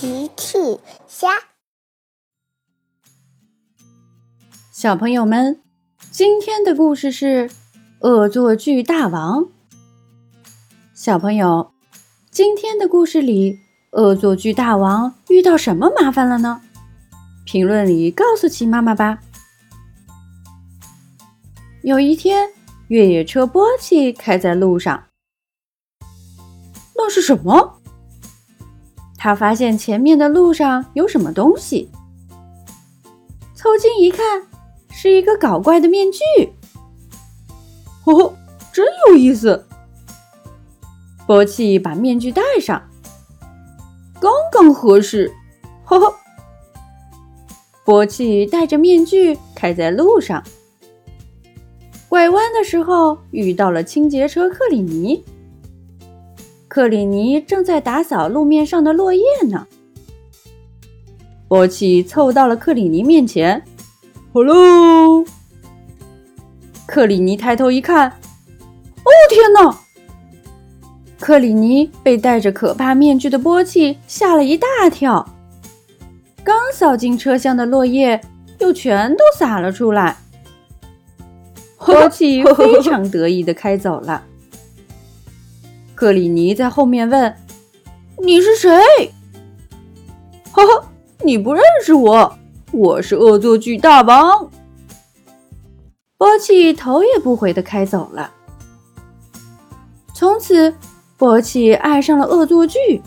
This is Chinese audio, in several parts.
奇趣虾，小朋友们，今天的故事是《恶作剧大王》。小朋友，今天的故事里，恶作剧大王遇到什么麻烦了呢？评论里告诉奇妈妈吧。有一天，越野车波奇开在路上，那是什么？他发现前面的路上有什么东西，凑近一看，是一个搞怪的面具。哦，真有意思！波奇把面具戴上，刚刚合适。呵呵，波奇戴着面具开在路上，拐弯的时候遇到了清洁车克里尼。克里尼正在打扫路面上的落叶呢。波奇凑到了克里尼面前，“Hello。”克里尼抬头一看，“哦天哪！”克里尼被戴着可怕面具的波奇吓了一大跳，刚扫进车厢的落叶又全都洒了出来。波奇非常得意的开走了。克里尼在后面问：“你是谁？”“哈哈，你不认识我，我是恶作剧大王。”波奇头也不回的开走了。从此，波奇爱上了恶作剧。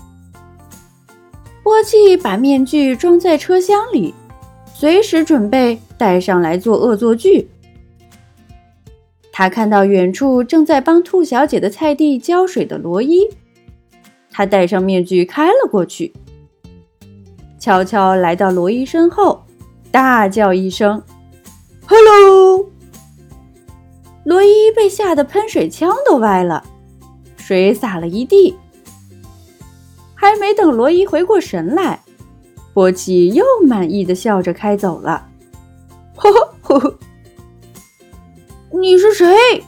波奇把面具装在车厢里，随时准备带上来做恶作剧。他看到远处正在帮兔小姐的菜地浇水的罗伊，他戴上面具开了过去，悄悄来到罗伊身后，大叫一声：“Hello！” 罗伊被吓得喷水枪都歪了，水洒了一地。还没等罗伊回过神来，波奇又满意的笑着开走了。呵呵呵呵。你是谁？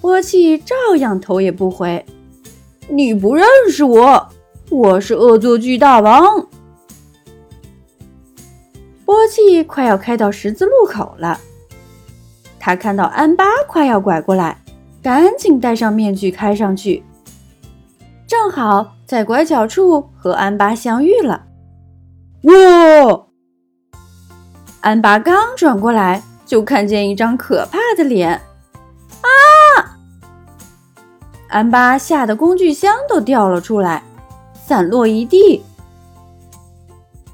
波奇照样头也不回。你不认识我，我是恶作剧大王。波奇快要开到十字路口了，他看到安巴快要拐过来，赶紧戴上面具开上去，正好在拐角处和安巴相遇了。哇！安巴刚转过来。就看见一张可怕的脸，啊！安巴吓得工具箱都掉了出来，散落一地。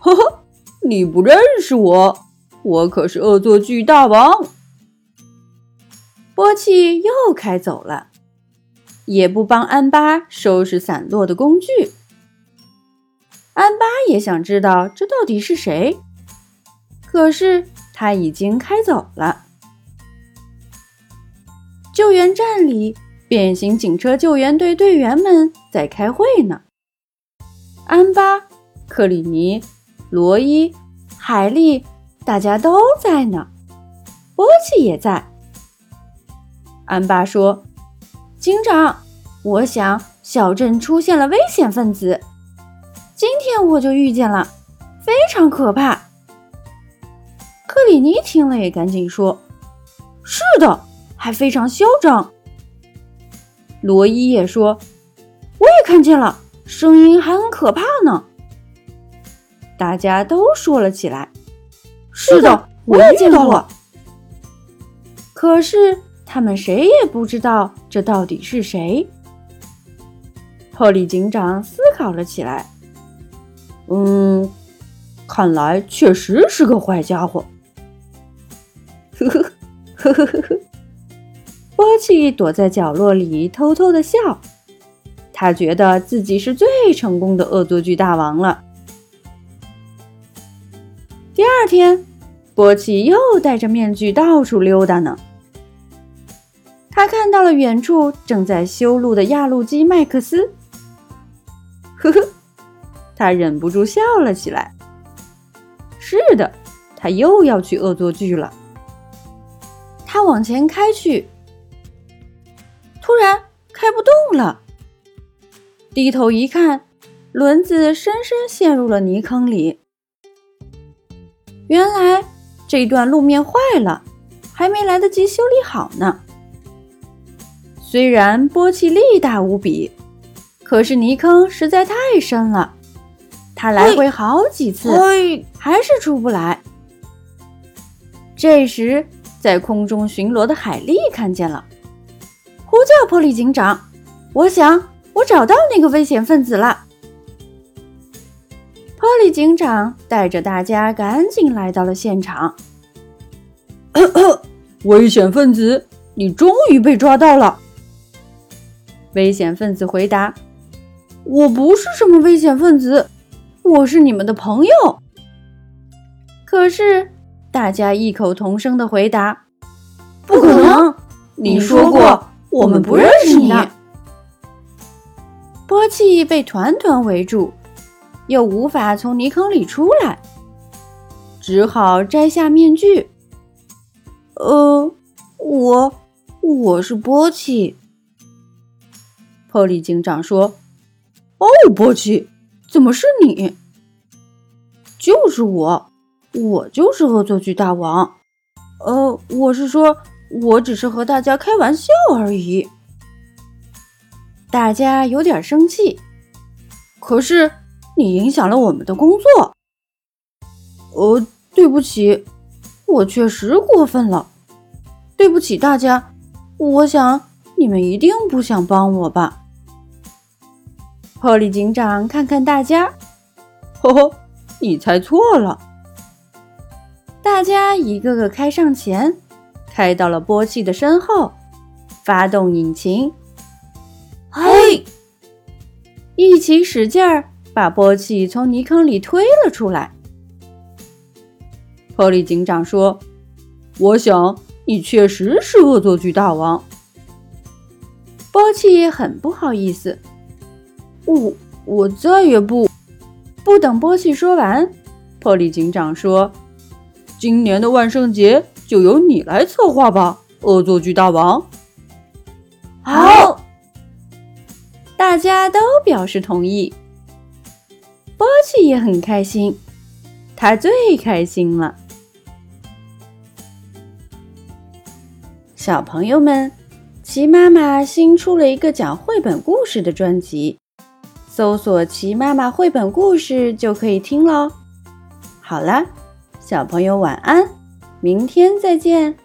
呵呵，你不认识我，我可是恶作剧大王。波奇又开走了，也不帮安巴收拾散落的工具。安巴也想知道这到底是谁，可是。他已经开走了。救援站里，变形警车救援队队员们在开会呢。安巴、克里尼、罗伊、海莉，大家都在呢。波奇也在。安巴说：“警长，我想小镇出现了危险分子，今天我就遇见了，非常可怕。”尼听了也赶紧说：“是的，还非常嚣张。”罗伊也说：“我也看见了，声音还很可怕呢。”大家都说了起来：“是的，我也见到了。”可是他们谁也不知道这到底是谁。破利警长思考了起来：“嗯，看来确实是个坏家伙。”呵呵呵呵，波奇躲在角落里偷偷的笑，他觉得自己是最成功的恶作剧大王了。第二天，波奇又戴着面具到处溜达呢。他看到了远处正在修路的压路机麦克斯，呵呵，他忍不住笑了起来。是的，他又要去恶作剧了。他往前开去，突然开不动了。低头一看，轮子深深陷入了泥坑里。原来这段路面坏了，还没来得及修理好呢。虽然波气力大无比，可是泥坑实在太深了，他来回好几次，还是出不来。这时，在空中巡逻的海莉看见了，呼叫波利警长：“我想，我找到那个危险分子了。”波利警长带着大家赶紧来到了现场。危险分子，你终于被抓到了。危险分子回答：“我不是什么危险分子，我是你们的朋友。”可是大家异口同声的回答：“不可能！你说过我们不认识你。”波奇被团团围住，又无法从泥坑里出来，只好摘下面具。“呃，我我是波奇。”破利警长说：“哦，波奇，怎么是你？就是我，我就是恶作剧大王。呃，我是说，我只是和大家开玩笑而已。大家有点生气，可是你影响了我们的工作。呃，对不起，我确实过分了。对不起，大家。我想你们一定不想帮我吧。”破利警长看看大家，呵呵，你猜错了。大家一个个开上前，开到了波气的身后，发动引擎，嘿，一起使劲儿把波气从泥坑里推了出来。破利警长说：“我想你确实是恶作剧大王。”波气很不好意思。我我再也不不等波气说完，破利警长说：“今年的万圣节就由你来策划吧，恶作剧大王。”好，大家都表示同意。波奇也很开心，他最开心了。小朋友们，齐妈妈新出了一个讲绘本故事的专辑。搜索“齐妈妈绘本故事”就可以听喽。好了，小朋友晚安，明天再见。